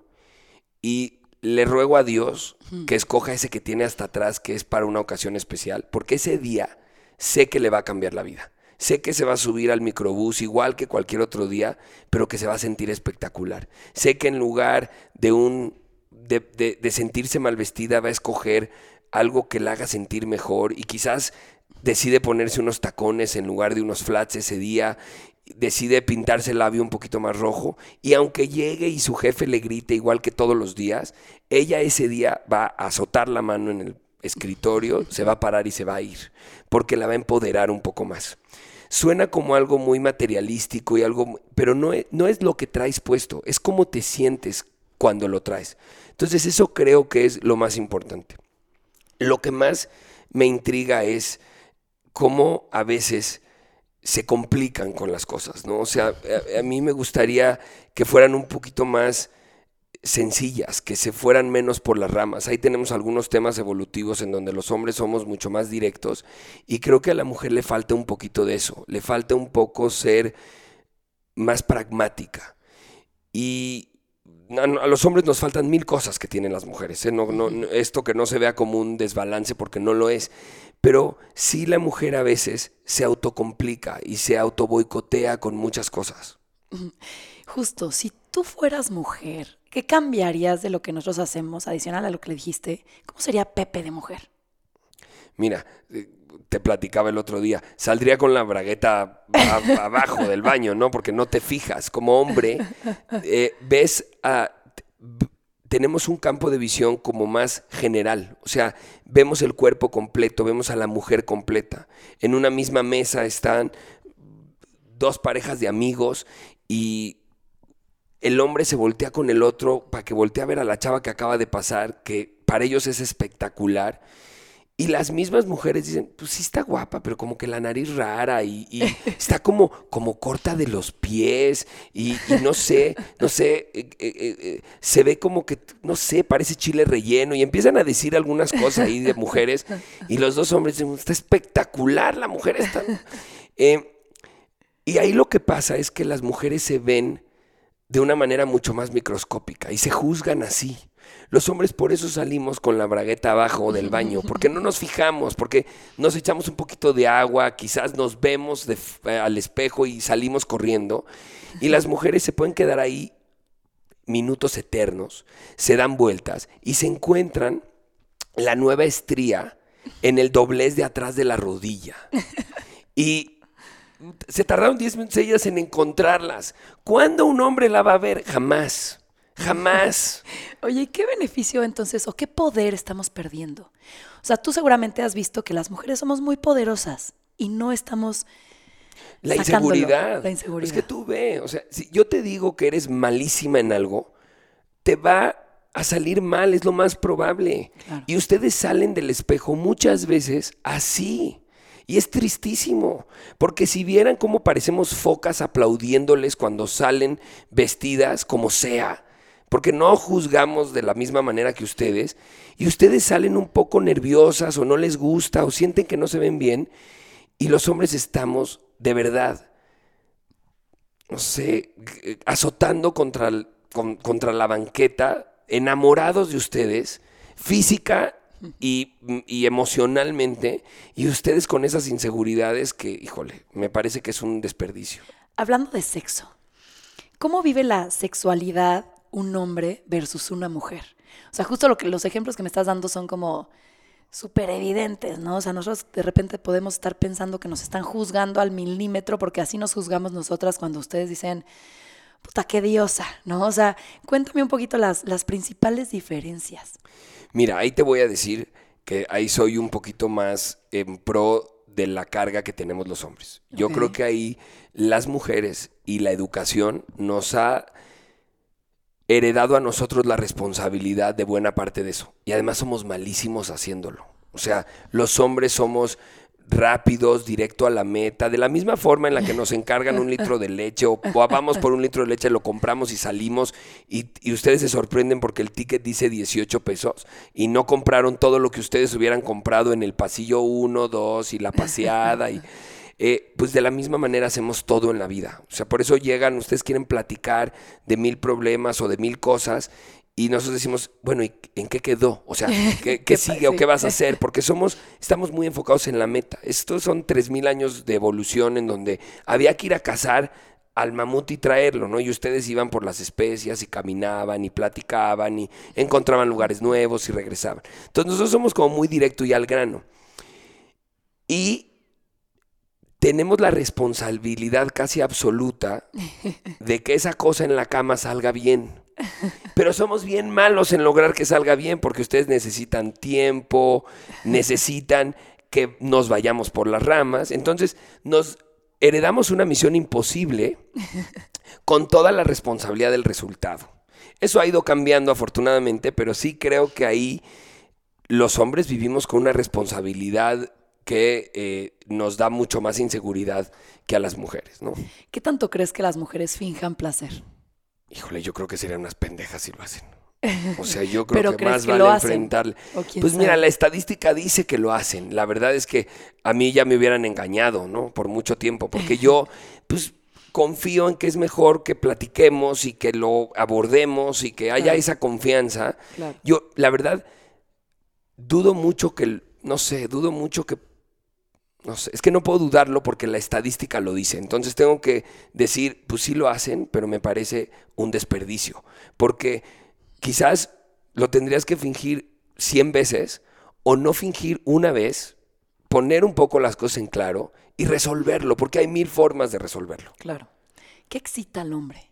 y le ruego a Dios que escoja ese que tiene hasta atrás, que es para una ocasión especial, porque ese día sé que le va a cambiar la vida. Sé que se va a subir al microbús igual que cualquier otro día, pero que se va a sentir espectacular. Sé que en lugar de un de, sentirse mal vestida va a escoger algo que la haga sentir mejor y quizás decide ponerse unos tacones en lugar de unos flats ese día, decide pintarse el labio un poquito más rojo y aunque llegue y su jefe le grite igual que todos los días, ella ese día va a azotar la mano en el escritorio, se va a parar y se va a ir, porque la va a empoderar un poco más suena como algo muy materialístico y algo, pero no es, no es lo que traes puesto, es cómo te sientes cuando lo traes. Entonces eso creo que es lo más importante. Lo que más me intriga es cómo a veces se complican con las cosas, ¿no? O sea, a, a mí me gustaría que fueran un poquito más sencillas, que se fueran menos por las ramas. Ahí tenemos algunos temas evolutivos en donde los hombres somos mucho más directos y creo que a la mujer le falta un poquito de eso, le falta un poco ser más pragmática. Y a los hombres nos faltan mil cosas que tienen las mujeres. ¿eh? No, no, esto que no se vea como un desbalance porque no lo es. Pero sí la mujer a veces se autocomplica y se autoboicotea con muchas cosas. Justo, si tú fueras mujer, ¿qué cambiarías de lo que nosotros hacemos, adicional a lo que le dijiste? ¿Cómo sería Pepe de mujer? Mira, eh, te platicaba el otro día, saldría con la bragueta *laughs* abajo del baño, ¿no? Porque no te fijas. Como hombre, *laughs* eh, ves a... tenemos un campo de visión como más general. O sea, vemos el cuerpo completo, vemos a la mujer completa. En una misma mesa están dos parejas de amigos y el hombre se voltea con el otro para que voltee a ver a la chava que acaba de pasar, que para ellos es espectacular. Y las mismas mujeres dicen, pues sí está guapa, pero como que la nariz rara y, *laughs* está como, como corta de los pies y, no sé, no sé, eh, eh, eh, se ve como que, no sé, parece chile relleno y empiezan a decir algunas cosas ahí de mujeres y los dos hombres dicen, está espectacular, la mujer está... *laughs* y ahí lo que pasa es que las mujeres se ven de una manera mucho más microscópica y se juzgan así. Los hombres por eso salimos con la bragueta abajo del baño, *laughs* porque no nos fijamos, porque nos echamos un poquito de agua, quizás nos vemos eh, al espejo y salimos corriendo. Y las mujeres se pueden quedar ahí minutos eternos, se dan vueltas y se encuentran la nueva estría en el doblez de atrás de la rodilla. *laughs* Y se tardaron 10 minutos en encontrarlas. ¿Cuándo un hombre la va a ver? Jamás. Jamás. *laughs* Oye, ¿qué beneficio entonces o qué poder estamos perdiendo? O sea, tú seguramente has visto que las mujeres somos muy poderosas y no estamos... La inseguridad. La inseguridad. Es que tú ve, o sea, si yo te digo que eres malísima en algo, te va a salir mal, es lo más probable. Y ustedes salen del espejo muchas veces así. Y es tristísimo, porque si vieran cómo parecemos focas aplaudiéndoles cuando salen vestidas como sea, porque no juzgamos de la misma manera que ustedes, y ustedes salen un poco nerviosas o no les gusta o sienten que no se ven bien, y los hombres estamos de verdad, no sé, azotando contra, contra la banqueta, enamorados de ustedes, física y, emocionalmente, y ustedes con esas inseguridades que, híjole, me parece que es un desperdicio. Hablando de sexo, ¿cómo vive la sexualidad un hombre versus una mujer. O sea, justo lo que, los ejemplos que me estás dando son como súper evidentes, ¿no? O sea, nosotros de repente podemos estar pensando que nos están juzgando al milímetro porque así nos juzgamos nosotras cuando ustedes dicen, puta, qué diosa, ¿no? O sea, cuéntame un poquito las, las principales diferencias. Mira, ahí te voy a decir que ahí soy un poquito más en pro de la carga que tenemos los hombres. Yo creo que ahí las mujeres y la educación nos ha heredado a nosotros la responsabilidad de buena parte de eso. Y además somos malísimos haciéndolo. O sea, los hombres somos rápidos, directo a la meta, de la misma forma en la que nos encargan un litro de leche o, vamos por un litro de leche, lo compramos y salimos y, y, ustedes se sorprenden porque el ticket dice 18 pesos y no compraron todo lo que ustedes hubieran comprado en el pasillo 1, 2 y la paseada y... Eh, pues de la misma manera hacemos todo en la vida. O sea, por eso llegan, ustedes quieren platicar de mil problemas o de mil cosas y nosotros decimos, bueno, ¿y en qué quedó? O sea, *laughs* ¿qué, sigue o qué vas a hacer? Porque somos, estamos muy enfocados en la meta. Estos son tres mil años de evolución en donde había que ir a cazar al mamut y traerlo, ¿no? Y ustedes iban por las especias y caminaban y platicaban y encontraban lugares nuevos y regresaban. Entonces nosotros somos como muy directo y al grano. Y tenemos la responsabilidad casi absoluta de que esa cosa en la cama salga bien. Pero somos bien malos en lograr que salga bien porque ustedes necesitan tiempo, necesitan que nos vayamos por las ramas. Entonces nos heredamos una misión imposible con toda la responsabilidad del resultado. Eso ha ido cambiando afortunadamente, pero sí creo que ahí los hombres vivimos con una responsabilidad que eh, nos da mucho más inseguridad que a las mujeres, ¿no? ¿Qué tanto crees que las mujeres finjan placer? Híjole, yo creo que serían unas pendejas si lo hacen. O sea, yo *laughs* creo que más vale enfrentar. Pues mira, la estadística dice que lo hacen. La verdad es que a mí ya me hubieran engañado, ¿no? Por mucho tiempo, porque yo, *laughs* pues confío en que es mejor que platiquemos y que lo abordemos y que haya esa confianza. Yo, la verdad, dudo mucho que, no sé, dudo mucho que no sé, es que no puedo dudarlo porque la estadística lo dice. Entonces tengo que decir, pues sí lo hacen, pero me parece un desperdicio. Porque quizás lo tendrías que fingir 100 veces o no fingir una vez, poner un poco las cosas en claro y resolverlo, porque hay mil formas de resolverlo. Claro. ¿Qué excita al hombre?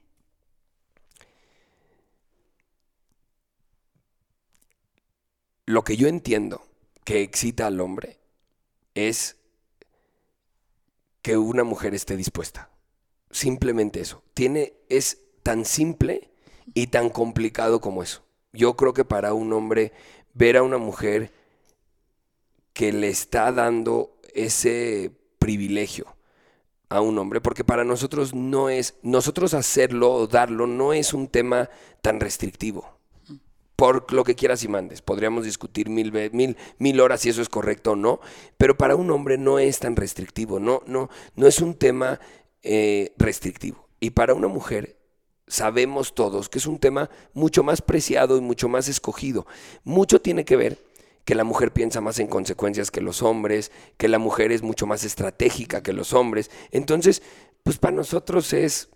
lo que yo entiendo que excita al hombre es que una mujer esté dispuesta. Simplemente eso. Tiene, es tan simple y tan complicado como eso. Yo creo que para un hombre ver a una mujer que le está dando ese privilegio a un hombre, porque para nosotros no es, nosotros hacerlo o darlo no es un tema tan restrictivo. Por lo que quieras y mandes. Podríamos discutir mil, mil, mil horas si eso es correcto o no, pero para un hombre no es tan restrictivo, no, no, no es un tema eh, restrictivo. Y para una mujer sabemos todos que es un tema mucho más preciado y mucho más escogido. Mucho tiene que ver que la mujer piensa más en consecuencias que los hombres, que la mujer es mucho más estratégica que los hombres. Entonces, pues para nosotros es,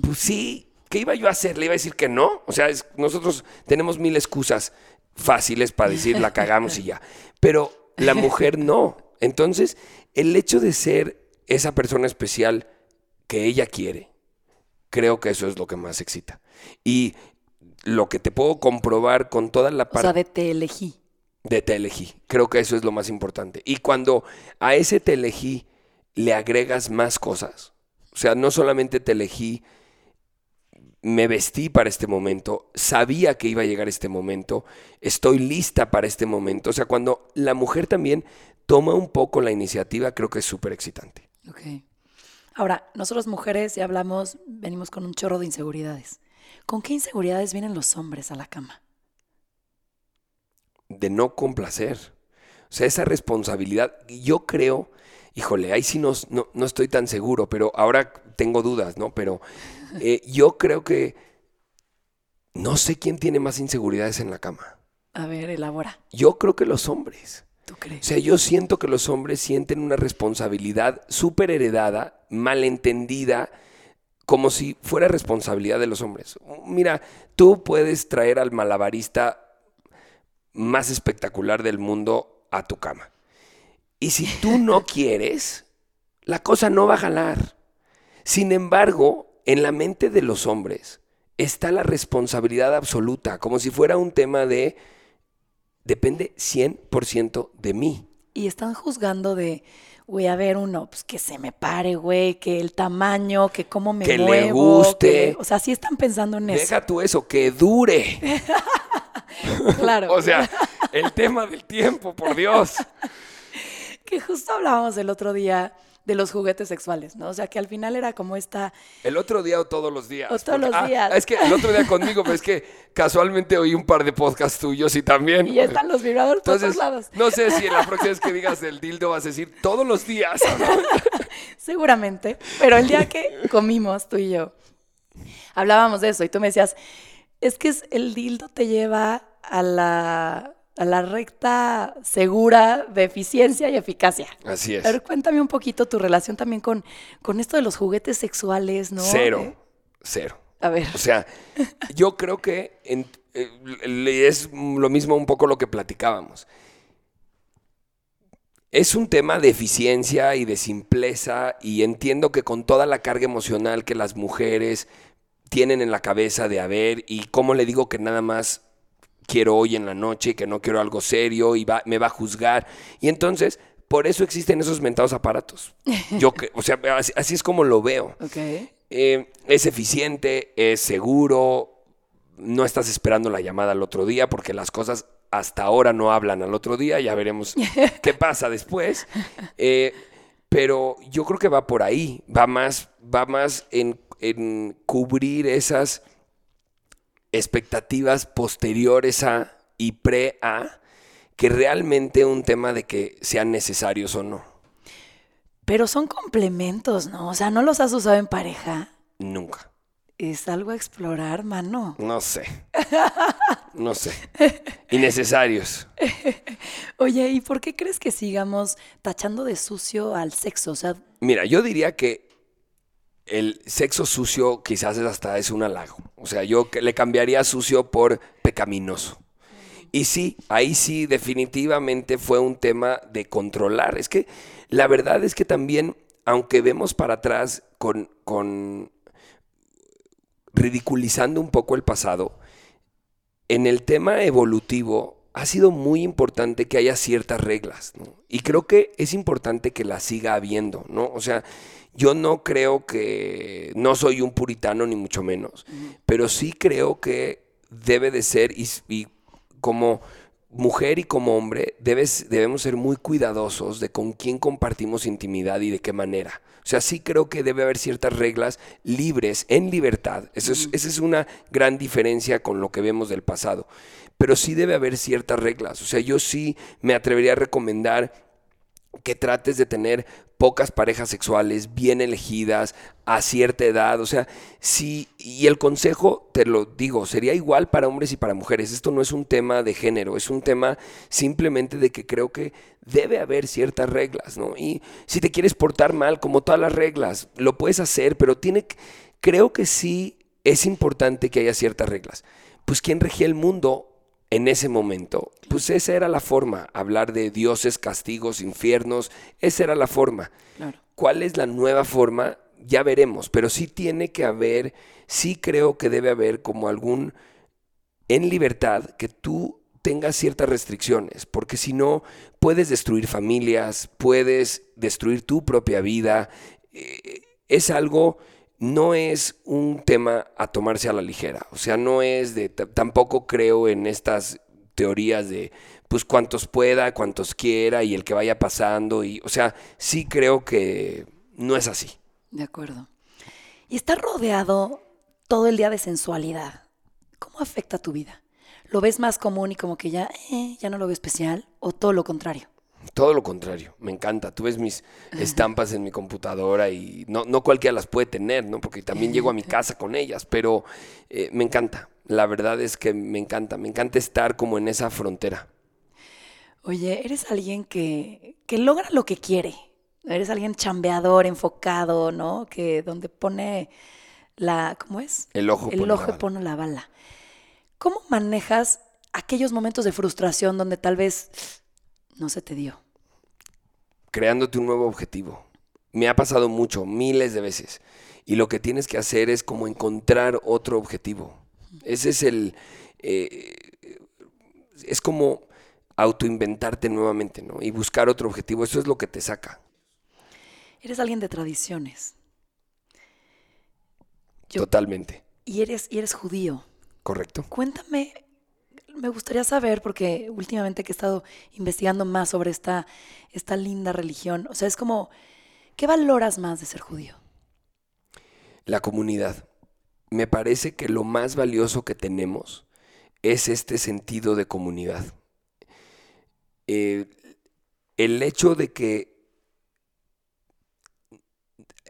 pues sí, ¿qué iba yo a hacer? ¿Le iba a decir que no? O sea, nosotros tenemos mil excusas fáciles para decir la cagamos y ya. Pero la mujer no. Entonces, el hecho de ser esa persona especial que ella quiere, creo que eso es lo que más excita. Y lo que te puedo comprobar con toda la parte... O sea, de te elegí de te elegí. Creo que eso es lo más importante. Y cuando a ese te elegí le agregas más cosas, o sea, no solamente te elegí, me vestí para este momento, sabía que iba a llegar este momento, estoy lista para este momento. O sea, cuando la mujer también toma un poco la iniciativa, creo que es súper excitante. Ok. Ahora, nosotros mujeres ya hablamos, venimos con un chorro de inseguridades. ¿Con qué inseguridades vienen los hombres a la cama? de no complacer. O sea, esa responsabilidad, yo creo, híjole, ahí sí no, no, estoy tan seguro, pero ahora tengo dudas, ¿no? Pero eh, yo creo que no sé quién tiene más inseguridades en la cama. A ver, elabora. Yo creo que los hombres. ¿Tú crees? O sea, yo siento que los hombres sienten una responsabilidad súper heredada, malentendida, como si fuera responsabilidad de los hombres. Mira, tú puedes traer al malabarista más espectacular del mundo a tu cama. Y si tú no quieres, la cosa no va a jalar. Sin embargo, en la mente de los hombres está la responsabilidad absoluta, como si fuera un tema de depende 100% de mí. Y están juzgando de, güey, a ver, uno, pues que se me pare, güey, que el tamaño, que cómo me que le guste. o sea, sí están pensando en eso. Deja tú eso, que dure. *laughs* claro. o sea, el tema del tiempo, por Dios. *laughs* que justo hablábamos el otro día de los juguetes sexuales, ¿no? O sea, que al final era como esta... El otro día o todos los días. O todos los ah, días. Es que el otro día conmigo, pero es que casualmente oí un par de podcasts tuyos y también... Y ya están los vibradores por todos lados. No sé si en la próxima vez que digas el dildo vas a decir todos los días. *laughs* Seguramente, pero el día que comimos tú y yo, hablábamos de eso y tú me decías, es que el dildo te lleva a la, a la recta segura de eficiencia y eficacia. Así es. A ver, cuéntame un poquito tu relación también con, con esto de los juguetes sexuales, ¿no? Cero, eh, cero. A ver. O sea, *laughs* yo creo que eh, es lo mismo un poco lo que platicábamos. Es un tema de eficiencia y de simpleza y entiendo que con toda la carga emocional que las mujeres tienen en la cabeza de haber y cómo le digo que nada más quiero hoy en la noche, que no quiero algo serio y va, me va a juzgar. Y entonces, por eso existen esos mentados aparatos. *laughs* Yo, que, o sea, así, es como lo veo. Eh, es eficiente, es seguro, no estás esperando la llamada al otro día porque las cosas hasta ahora no hablan al otro día, ya veremos *laughs* qué pasa después. Eh, pero yo creo que va por ahí, va más, va más en en cubrir esas expectativas posteriores a y pre a que realmente un tema de que sean necesarios o no. Pero son complementos, ¿no? O sea, ¿no los has usado en pareja? Nunca. Es algo a explorar, mano. No sé. No sé. Innecesarios. *laughs* Oye, ¿y por qué crees que sigamos tachando de sucio al sexo? O sea, mira, yo diría que el sexo sucio quizás hasta es un halago. O sea, yo le cambiaría sucio por pecaminoso. Y sí, ahí sí definitivamente fue un tema de controlar. Es que la verdad es que también, aunque vemos para atrás con, con ridiculizando un poco el pasado, en el tema evolutivo ha sido muy importante que haya ciertas reglas. Y creo que es importante que las siga habiendo, ¿no? O sea, yo no creo que, no soy un puritano ni mucho menos, pero sí creo que debe de ser, y, como mujer y como hombre, debes, debemos ser muy cuidadosos de con quién compartimos intimidad y de qué manera. O sea, sí creo que debe haber ciertas reglas libres, en libertad. Eso es, esa es una gran diferencia con lo que vemos del pasado. Pero sí debe haber ciertas reglas. O sea, yo sí me atrevería a recomendar que trates de tener pocas parejas sexuales bien elegidas a cierta edad, o sea, sí, y el consejo, te lo digo, sería igual para hombres y para mujeres. Esto no es un tema de género, es un tema simplemente de que creo que debe haber ciertas reglas, ¿no? Y si te quieres portar mal, como todas las reglas, lo puedes hacer, pero tiene, creo que sí es importante que haya ciertas reglas. Pues quien regía el mundo en ese momento, pues esa era la forma, hablar de dioses, castigos, infiernos, esa era la forma. ¿Cuál es la nueva forma? Ya veremos, pero sí tiene que haber, sí creo que debe haber como algún, en libertad, que tú tengas ciertas restricciones, porque si no, puedes destruir familias, puedes destruir tu propia vida, eh, es algo no es un tema a tomarse a la ligera. O sea, no es de, tampoco creo en estas teorías de, pues cuantos pueda, cuantos quiera y el que vaya pasando. Y, o sea, sí creo que no es así. De acuerdo. Y estar rodeado todo el día de sensualidad, ¿cómo afecta tu vida? ¿Lo ves más común y como que ya, eh, ya no lo veo especial? ¿O todo lo contrario? Todo lo contrario, me encanta. Tú ves mis estampas en mi computadora y no, no cualquiera las puede tener, ¿no? Porque también llego a mi casa con ellas, pero eh, me encanta. La verdad es que me encanta, me encanta estar como en esa frontera. Oye, eres alguien que, que logra lo que quiere. Eres alguien chambeador, enfocado, ¿no? Que donde pone la, ¿cómo es? El ojo. El ojo pone la bala. ¿Cómo manejas aquellos momentos de frustración donde tal vez no se te dio? Creándote un nuevo objetivo. Me ha pasado mucho, miles de veces. Y lo que tienes que hacer es como encontrar otro objetivo. Ese es el... Eh, es como autoinventarte nuevamente, ¿no? Y buscar otro objetivo. Eso es lo que te saca. Eres alguien de tradiciones. Totalmente. Y eres, y eres judío. Correcto. Cuéntame me gustaría saber, porque últimamente que he estado investigando más sobre esta, esta linda religión, o sea, es como, ¿qué valoras más de ser judío? La comunidad. Me parece que lo más valioso que tenemos es este sentido de comunidad. Eh, el hecho de que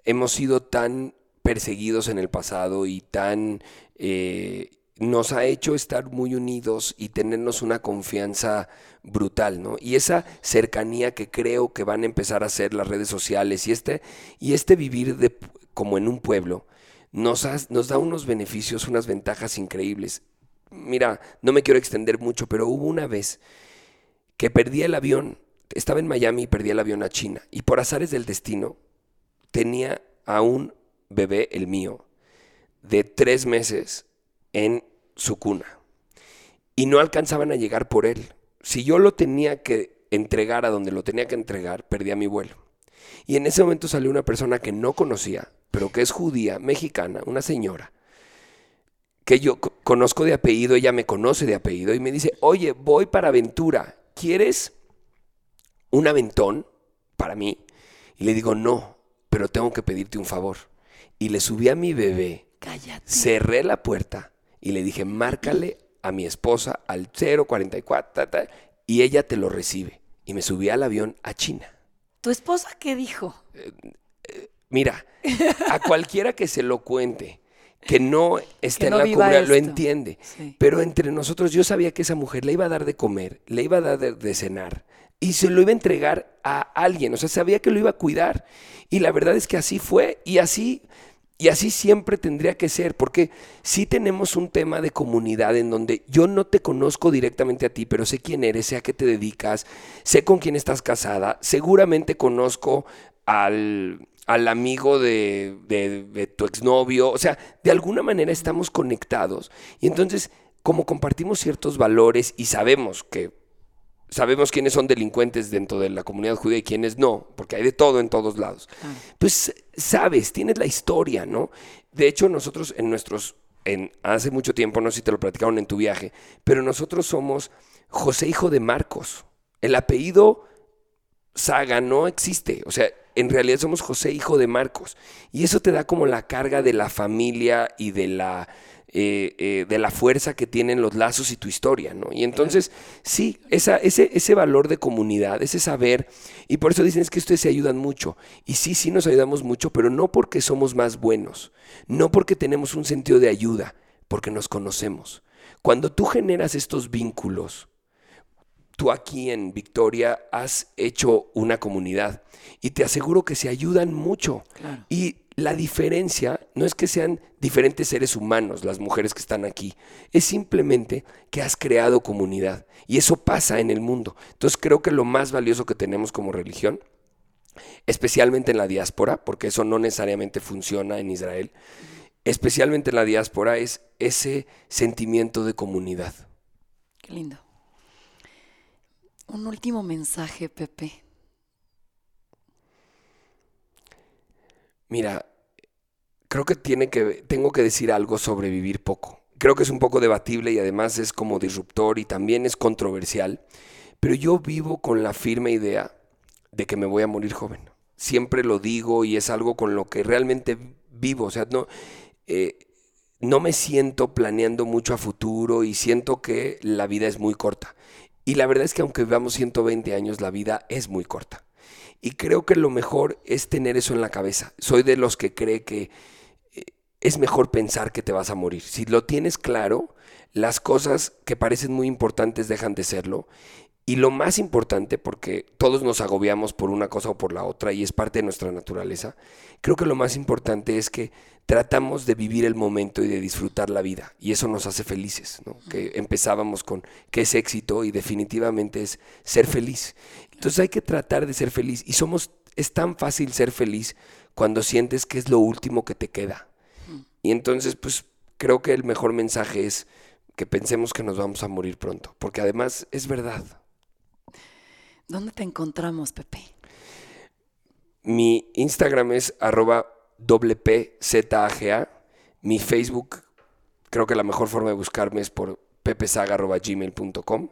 hemos sido tan perseguidos en el pasado y tan eh, nos ha hecho estar muy unidos y tenernos una confianza brutal, ¿no? Y esa cercanía que creo que van a empezar a hacer las redes sociales y este, y este vivir de, como en un pueblo nos, nos da unos beneficios, unas ventajas increíbles. Mira, no me quiero extender mucho, pero hubo una vez que perdí el avión, estaba en Miami y perdí el avión a China, y por azares del destino tenía a un bebé, el mío, de tres meses en su cuna. Y no alcanzaban a llegar por él. Si yo lo tenía que entregar a donde lo tenía que entregar, perdía mi vuelo. Y en ese momento salió una persona que no conocía, pero que es judía, mexicana, una señora, que yo conozco de apellido, ella me conoce de apellido, y me dice, oye, voy para Aventura, ¿quieres un aventón para mí? Y le digo, no, pero tengo que pedirte un favor. Y le subí a mi bebé, Cállate. cerré la puerta, y le dije, márcale a mi esposa al 044 y ella te lo recibe. Y me subí al avión a China. ¿Tu esposa qué dijo? Eh, eh, mira, a cualquiera que se lo cuente, que no *laughs* esté en la cubra, lo entiende. Pero entre nosotros yo sabía que esa mujer le iba a dar de comer, le iba a dar de, cenar y se lo iba a entregar a alguien. O sea, sabía que lo iba a cuidar. Y la verdad es que así fue y así y así siempre tendría que ser, porque si tenemos un tema de comunidad en donde yo no te conozco directamente a ti, pero sé quién eres, sé a qué te dedicas, sé con quién estás casada, seguramente conozco al, amigo de, de, de tu exnovio, o sea, de alguna manera estamos conectados. Y entonces como compartimos ciertos valores y sabemos que sabemos quiénes son delincuentes dentro de la comunidad judía y quiénes no, porque hay de todo en todos lados. Pues sabes, tienes la historia, ¿no? De hecho, nosotros en nuestros, en, hace mucho tiempo, no sé si te lo platicaron en tu viaje, pero nosotros somos José hijo de Marcos. El apellido Saga no existe, o sea, en realidad somos José hijo de Marcos. Y eso te da como la carga de la familia y de la eh, eh, de la fuerza que tienen los lazos y tu historia, ¿no? Y entonces, sí, esa, ese, ese valor de comunidad, ese saber, y por eso dicen es que ustedes se ayudan mucho. Y sí, sí nos ayudamos mucho, pero no porque somos más buenos, no porque tenemos un sentido de ayuda, porque nos conocemos. Cuando tú generas estos vínculos, tú aquí en Victoria has hecho una comunidad y te aseguro que se ayudan mucho. Y la diferencia no es que sean diferentes seres humanos las mujeres que están aquí, es simplemente que has creado comunidad y eso pasa en el mundo. Entonces creo que lo más valioso que tenemos como religión, especialmente en la diáspora, porque eso no necesariamente funciona en Israel, especialmente en la diáspora, es ese sentimiento de comunidad. Qué lindo. Un último mensaje, Pepe. Mira, creo que, tiene que tengo que decir algo sobre vivir poco. Creo que es un poco debatible y además es como disruptor y también es controversial, pero yo vivo con la firme idea de que me voy a morir joven. Siempre lo digo y es algo con lo que realmente vivo. O sea, no, eh, no me siento planeando mucho a futuro y siento que la vida es muy corta. Y la verdad es que aunque vivamos 120 años, la vida es muy corta. Y creo que lo mejor es tener eso en la cabeza. Soy de los que cree que eh, es mejor pensar que te vas a morir. Si lo tienes claro, las cosas que parecen muy importantes dejan de serlo. Y lo más importante, porque todos nos agobiamos por una cosa o por la otra y es parte de nuestra naturaleza, creo que lo más importante es que tratamos de vivir el momento y de disfrutar la vida. Y eso nos hace felices, ¿no? Que empezábamos con qué es éxito y definitivamente es ser feliz. Entonces hay que tratar de ser feliz y somos es tan fácil ser feliz cuando sientes que es lo último que te queda. Y entonces pues creo que el mejor mensaje es que pensemos que nos vamos a morir pronto, porque además es verdad. ¿Dónde te encontramos, Pepe? Mi Instagram es arroba WPZAGA. Mi Facebook, creo que la mejor forma de buscarme es por pepesaga.gmail.com.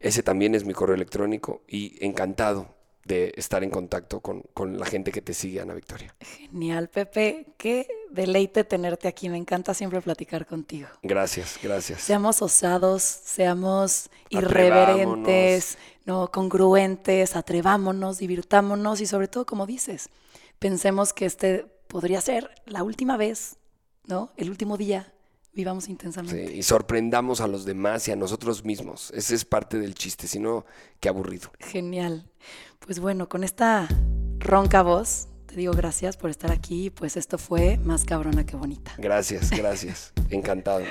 Ese también es mi correo electrónico y encantado de estar en contacto con, la gente que te sigue, Ana Victoria. Genial, Pepe. Qué deleite tenerte aquí. Me encanta siempre platicar contigo. Gracias, gracias. Seamos osados, seamos irreverentes, no congruentes, atrevámonos, divirtámonos y sobre todo, como dices, pensemos que este podría ser la última vez, ¿no? El último día vivamos intensamente. Sí, y sorprendamos a los demás y a nosotros mismos. Ese es parte del chiste, si no, qué aburrido. Genial. Pues bueno, con esta ronca voz, te digo gracias por estar aquí. Pues esto fue más cabrona que bonita. Gracias, gracias. *laughs* Encantado.